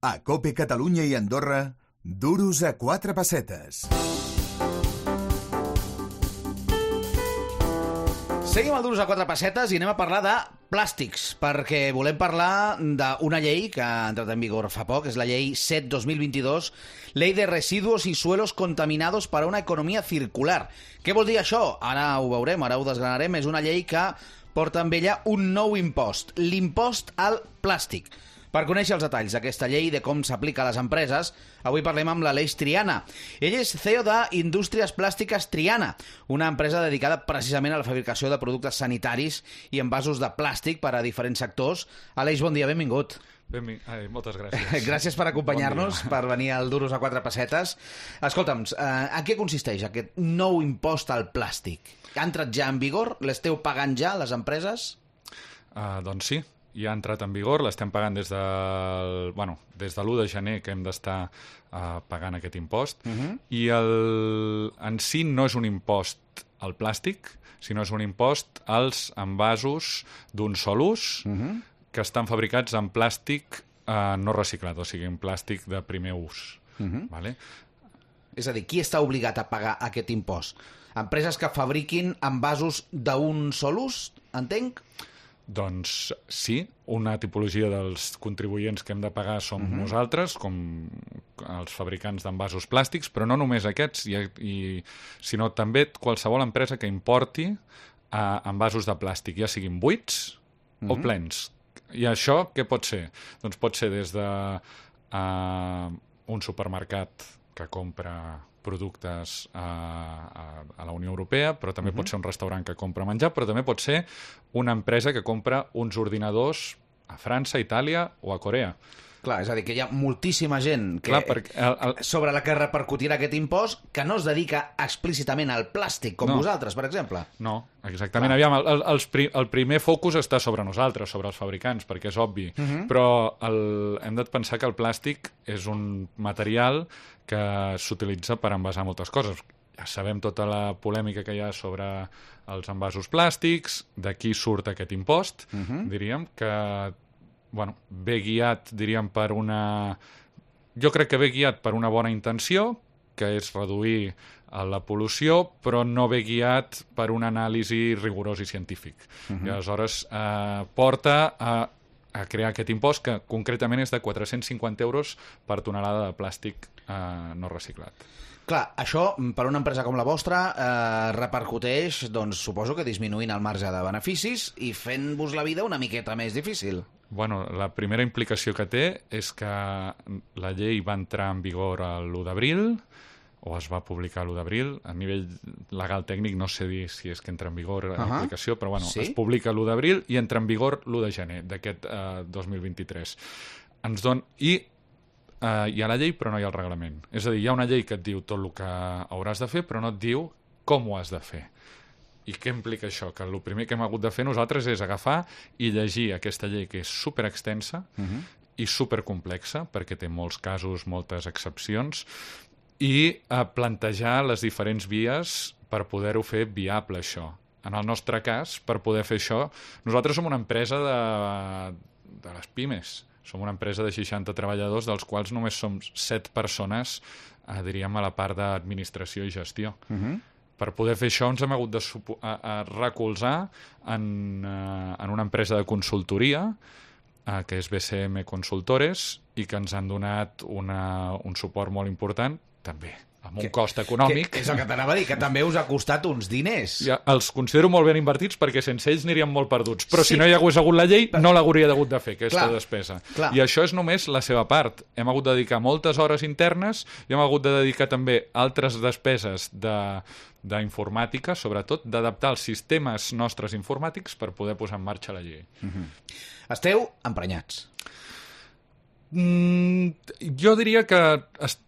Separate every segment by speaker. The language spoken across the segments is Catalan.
Speaker 1: A Cope Catalunya i Andorra, duros a quatre pessetes.
Speaker 2: Seguim al Duros a quatre pessetes i anem a parlar de plàstics, perquè volem parlar d'una llei que ha entrat en vigor fa poc, és la llei 7-2022, Ley de Residuos i Suelos Contaminados para una Economia Circular. Què vol dir això? Ara ho veurem, ara ho desgranarem. És una llei que porta amb ella un nou impost, l'impost al plàstic. Per conèixer els detalls d'aquesta llei i de com s'aplica a les empreses, avui parlem amb l'Aleix Triana. Ell és CEO d'Indústries Plàstiques Triana, una empresa dedicada precisament a la fabricació de productes sanitaris i envasos de plàstic per a diferents sectors. Aleix, bon dia, benvingut.
Speaker 3: Benving... Ai, moltes gràcies.
Speaker 2: Gràcies per acompanyar-nos,
Speaker 3: Bon
Speaker 2: per venir al Duros a quatre pessetes. Escolta'm, eh, en què consisteix aquest nou impost al plàstic? Ha entrat ja en vigor? L'esteu pagant ja, les empreses?
Speaker 3: Uh, doncs sí, ja ha entrat en vigor, l'estem pagant des, del, bueno, des de l'1 de gener que hem d'estar uh, pagant aquest impost, uh -huh. i el, en si no és un impost al plàstic, sinó és un impost als envasos d'un sol ús uh -huh. que estan fabricats en plàstic uh, no reciclat, o sigui, en plàstic de primer ús. Uh -huh. vale?
Speaker 2: És a dir, qui està obligat a pagar aquest impost? Empreses que fabriquin envasos d'un sol ús, entenc?
Speaker 3: Doncs sí, una tipologia dels contribuents que hem de pagar som uh -huh. nosaltres, com els fabricants d'envasos plàstics, però no només aquests, i, i, sinó també qualsevol empresa que importi uh, envasos de plàstic, ja siguin buits uh -huh. o plens. I això què pot ser? Doncs pot ser des de uh, un supermercat que compra productes a, a, a la Unió Europea, però també uh -huh. pot ser un restaurant que compra menjar, però també pot ser una empresa que compra uns ordinadors a França, Itàlia o a Corea.
Speaker 2: Clar, és a dir, que hi ha moltíssima gent que,
Speaker 3: Clar, perquè el, el...
Speaker 2: sobre la que repercutirà aquest impost que no es dedica explícitament al plàstic, com
Speaker 3: No.
Speaker 2: vosaltres, per exemple.
Speaker 3: No, exactament.
Speaker 2: Clar.
Speaker 3: Aviam, el, el, pri, el primer focus està sobre nosaltres, sobre els fabricants, perquè és obvi. Uh -huh. Però el, hem de pensar que el plàstic és un material que s'utilitza per envasar moltes coses. Ja sabem tota la polèmica que hi ha sobre els envasos plàstics, d'aquí surt aquest impost, uh -huh. diríem, que bueno, ve guiat, diríem, per una... Jo crec que ve guiat per una bona intenció, que és reduir eh, la pol·lució, però no ve guiat per un anàlisi rigorós i científic. Uh -huh. I aleshores eh, porta a, a crear aquest impost que concretament és de 450 euros per tonelada de plàstic eh, no reciclat.
Speaker 2: Clar, això, per una empresa com la vostra, eh, repercuteix, doncs, suposo que disminuint el marge de beneficis i fent-vos la vida una miqueta més difícil.
Speaker 3: Bueno, la primera implicació que té és que la llei va entrar en vigor l'1 d'abril, o es va publicar l'1 d'abril. A nivell legal tècnic no sé dir si és que entra en vigor uh. -huh. però bueno,
Speaker 2: Sí?
Speaker 3: es publica l'1 d'abril i entra en vigor l'1 de gener d'aquest eh, 2023. Ens don... I eh, hi ha la llei però no hi ha el reglament. És a dir, hi ha una llei que et diu tot el que hauràs de fer però no et diu com ho has de fer. I què implica això? Que el primer que hem hagut de fer nosaltres és agafar i llegir aquesta llei que és super extensa uh -huh. i super complexa, perquè té molts casos, moltes excepcions, i eh, plantejar les diferents vies per poder-ho fer viable, això. En el nostre cas, per poder fer això, nosaltres som una empresa de, de les pimes. Som una empresa de 60 treballadors, dels quals només som 7 persones, eh, diríem, a la part d'administració i gestió. Uh -huh. Per poder fer això ens hem hagut de a, a recolzar en, eh, en una empresa de consultoria eh, que és BCM Consultores i que ens han donat una, un suport molt important, també amb un
Speaker 2: Que-
Speaker 3: cost econòmic.
Speaker 2: Que és el que t'anava a dir, que també us ha costat uns diners.
Speaker 3: Ja, els considero molt ben invertits perquè sense ells aniríem molt perduts. Però
Speaker 2: Sí.
Speaker 3: si no hi hagués hagut la llei, no l'hauria hagut de fer, aquesta
Speaker 2: Clar,
Speaker 3: despesa.
Speaker 2: clar.
Speaker 3: I això és només la seva part. Hem hagut de dedicar moltes hores internes i hem hagut de dedicar també altres despeses de d'informàtica, sobretot d'adaptar els sistemes nostres informàtics per poder posar en marxa la llei.
Speaker 2: Esteu emprenyats.
Speaker 3: Mm, jo diria que est...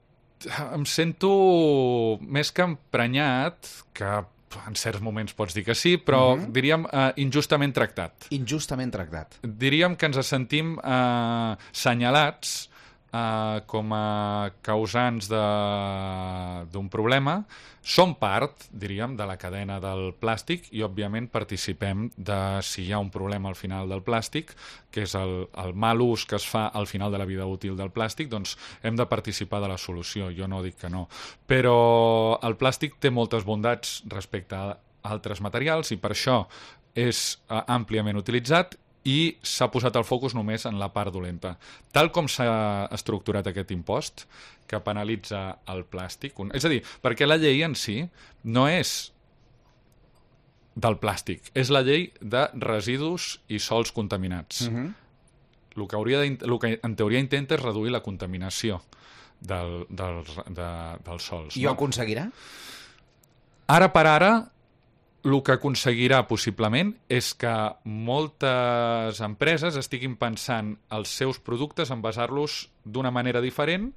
Speaker 3: em sento més que emprenyat, que en certs moments pots dir que sí, però diríem eh, injustament tractat.
Speaker 2: Injustament tractat.
Speaker 3: Diríem que ens sentim eh, senyalats eh, com a causants d'un problema, som part, diríem, de la cadena del plàstic i, òbviament, participem de si hi ha un problema al final del plàstic, que és el, el mal ús que es fa al final de la vida útil del plàstic, doncs hem de participar de la solució. Jo no dic que no. Però el plàstic té moltes bondats respecte a altres materials i per això és eh, àmpliament utilitzat i s'ha posat el focus només en la part dolenta. Tal com s'ha estructurat aquest impost, que penalitza el plàstic... Un... És a dir, perquè la llei en si no és del plàstic, és la llei de residus i sols contaminats. Mm -hmm. el, que hauria de, el que en teoria intenta és reduir la contaminació del, dels, de, dels sols.
Speaker 2: I ho aconseguirà?
Speaker 3: Ara per ara, el que aconseguirà possiblement és que moltes empreses estiguin pensant els seus productes en basar-los d'una manera diferent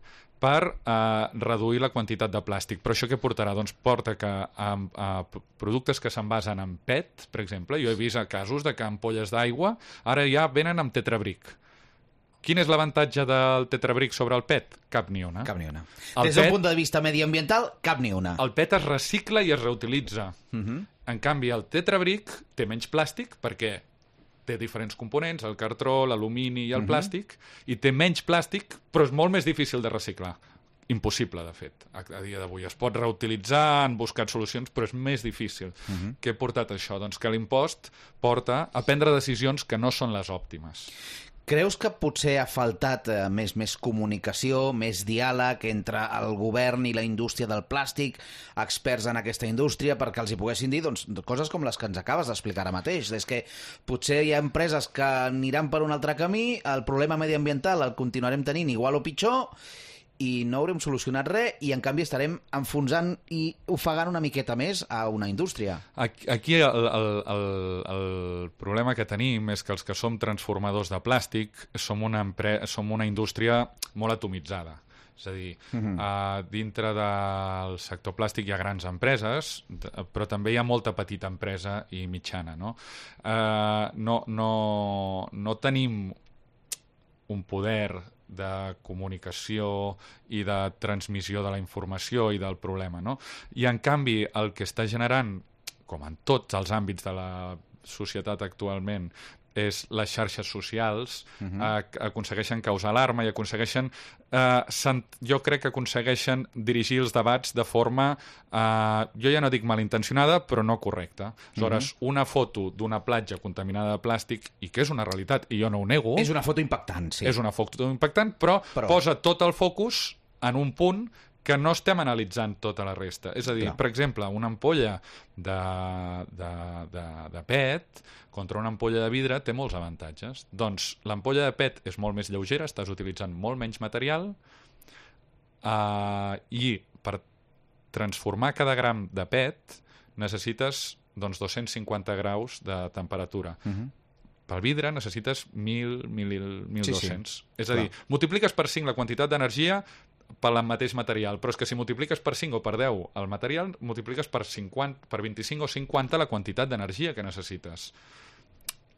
Speaker 3: per eh, reduir la quantitat de plàstic. Però això què portarà? Doncs porta que a, a productes que se'n basen en PET, per exemple, jo he vist casos de que ampolles d'aigua ara ja venen amb tetrabric. Quin és l'avantatge del tetrabric sobre el PET? Cap ni una.
Speaker 2: Cap ni una.
Speaker 3: El
Speaker 2: Des d'un punt de vista mediambiental, cap ni una.
Speaker 3: El PET es recicla i es reutilitza. Uh
Speaker 2: Mhm.
Speaker 3: -huh. En canvi, el tetrabric té menys plàstic perquè té diferents components, el cartró, l'alumini i el uh -huh. plàstic, i té menys plàstic, però és molt més difícil de reciclar. Impossible, de fet, a, a dia d'avui. Es pot reutilitzar, han buscat solucions, però és més difícil. Uh -huh. Què ha portat això? Doncs que l'impost porta a prendre decisions que no són les òptimes.
Speaker 2: Creus que potser ha faltat eh, més més comunicació, més diàleg entre el govern i la indústria del plàstic, experts en aquesta indústria, perquè els hi poguessin dir doncs, coses com les que ens acabes d'explicar ara mateix. És que potser hi ha empreses que aniran per un altre camí, el problema mediambiental el continuarem tenint igual o pitjor, i no haurem solucionat res, i en canvi estarem enfonsant i ofegant una miqueta més a una indústria.
Speaker 3: Aquí, el, el, el, el problema que tenim és que els que som transformadors de plàstic som una, empre som una indústria molt atomitzada. És a dir, uh -huh. uh, dintre del sector plàstic hi ha grans empreses, però també hi ha molta petita empresa i mitjana. No, uh, no, no, no tenim un poder de comunicació i de transmissió de la informació i del problema, no? I, en canvi, el que està generant, com en tots els àmbits de la societat actualment, és les xarxes socials uh -huh. eh, aconsegueixen causar alarma i aconsegueixen eh, jo crec que aconsegueixen dirigir els debats de forma eh, jo ja no dic malintencionada però no correcta aleshores uh -huh. una foto d'una platja contaminada de plàstic i que és una realitat i jo no ho nego
Speaker 2: És una foto impactant, sí.
Speaker 3: és una foto impactant, Però-
Speaker 2: però
Speaker 3: posa tot el focus en un punt que no estem analitzant tota la resta. És a dir,
Speaker 2: Clar.
Speaker 3: per exemple, una ampolla de, de, de, de PET contra una ampolla de vidre té molts avantatges. Doncs l'ampolla de PET és molt més lleugera, estàs utilitzant molt menys material eh, i per transformar cada gram de PET necessites doncs, 250 graus de temperatura. Uh -huh. Pel vidre necessites 1.000, 1.000 1.200.
Speaker 2: Sí, sí.
Speaker 3: És a dir, multipliques per 5 la quantitat d'energia pel mateix material, però és que si multipliques per 5 o per 10 el material, multipliques per, 50, per 25 o 50 la quantitat d'energia que necessites.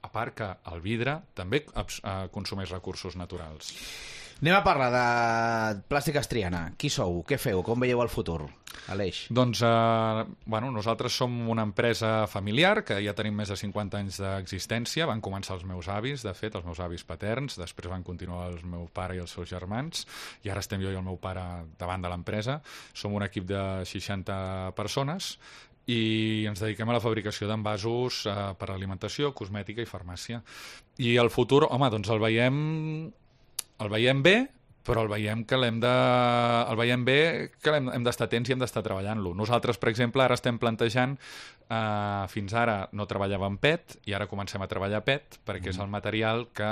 Speaker 3: A part que el vidre també eh, consumeix recursos naturals.
Speaker 2: Anem a parlar de plàstica estriana. Qui sou? Què feu? Com veieu el futur? Aleix.
Speaker 3: Doncs, eh, bueno, nosaltres som una empresa familiar que ja tenim més de 50 anys d'existència. Van començar els meus avis, de fet, els meus avis paterns, després van continuar el meu pare i els seus germans, i ara estem jo i el meu pare davant de l'empresa. Som un equip de 60 persones i ens dediquem a la fabricació d'envasos eh, per alimentació, cosmètica i farmàcia. I el futur, home, doncs el veiem el veiem bé, però el veiem que l'hem de... el veiem bé que l'hem hem d'estar atents i hem d'estar treballant-lo. Nosaltres, per exemple, ara estem plantejant eh, fins ara no treballàvem PET i ara comencem a treballar PET perquè és el material que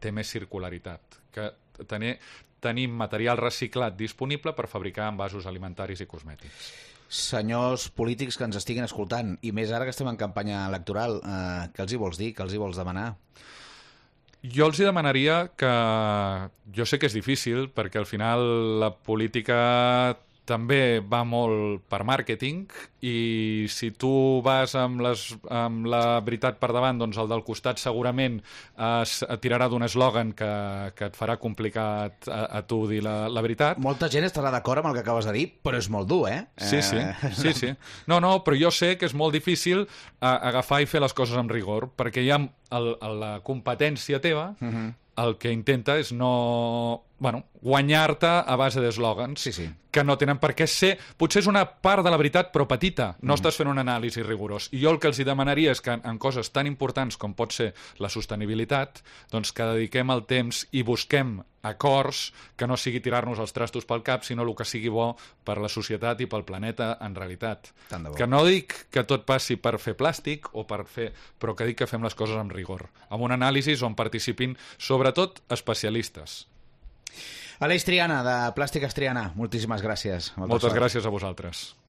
Speaker 3: té més circularitat, que tenir, tenim material reciclat disponible per fabricar envasos alimentaris i cosmètics.
Speaker 2: Senyors polítics que ens estiguin escoltant, i més ara que estem en campanya electoral, eh, què els hi vols dir? Què els hi vols demanar?
Speaker 3: Jo els hi demanaria que... Jo sé que és difícil, perquè al final la política també va molt per màrqueting i si tu vas amb, les, amb la veritat per davant, doncs el del costat segurament es, tirarà d'un eslògan que, que et farà complicat a, a tu dir la, la veritat.
Speaker 2: Molta gent estarà d'acord amb el que acabes de dir, però és molt dur, eh?
Speaker 3: Sí, sí,
Speaker 2: Eh,
Speaker 3: sí, sí. No, no, però jo sé que és molt difícil agafar i fer les coses amb rigor, perquè hi ha el, el, la competència teva, uh -huh. el que intenta és no... Bueno, guanyar-te a base d'eslògans
Speaker 2: Sí, sí.
Speaker 3: que no tenen per què ser... Potser és una part de la veritat, però petita. No mm. estàs fent un anàlisi rigorós. I jo el que els hi demanaria és que en, en coses tan importants com pot ser la sostenibilitat, doncs que dediquem el temps i busquem acords que no sigui tirar-nos els trastos pel cap, sinó el que sigui bo per la societat i pel planeta en realitat. Que no dic que tot passi per fer plàstic o per fer... però que dic que fem les coses amb rigor. Amb un anàlisi on participin sobretot especialistes.
Speaker 2: Aleix Triana, de Plàstic Estriana, moltíssimes gràcies.
Speaker 3: Moltes
Speaker 2: sort.
Speaker 3: gràcies a vosaltres.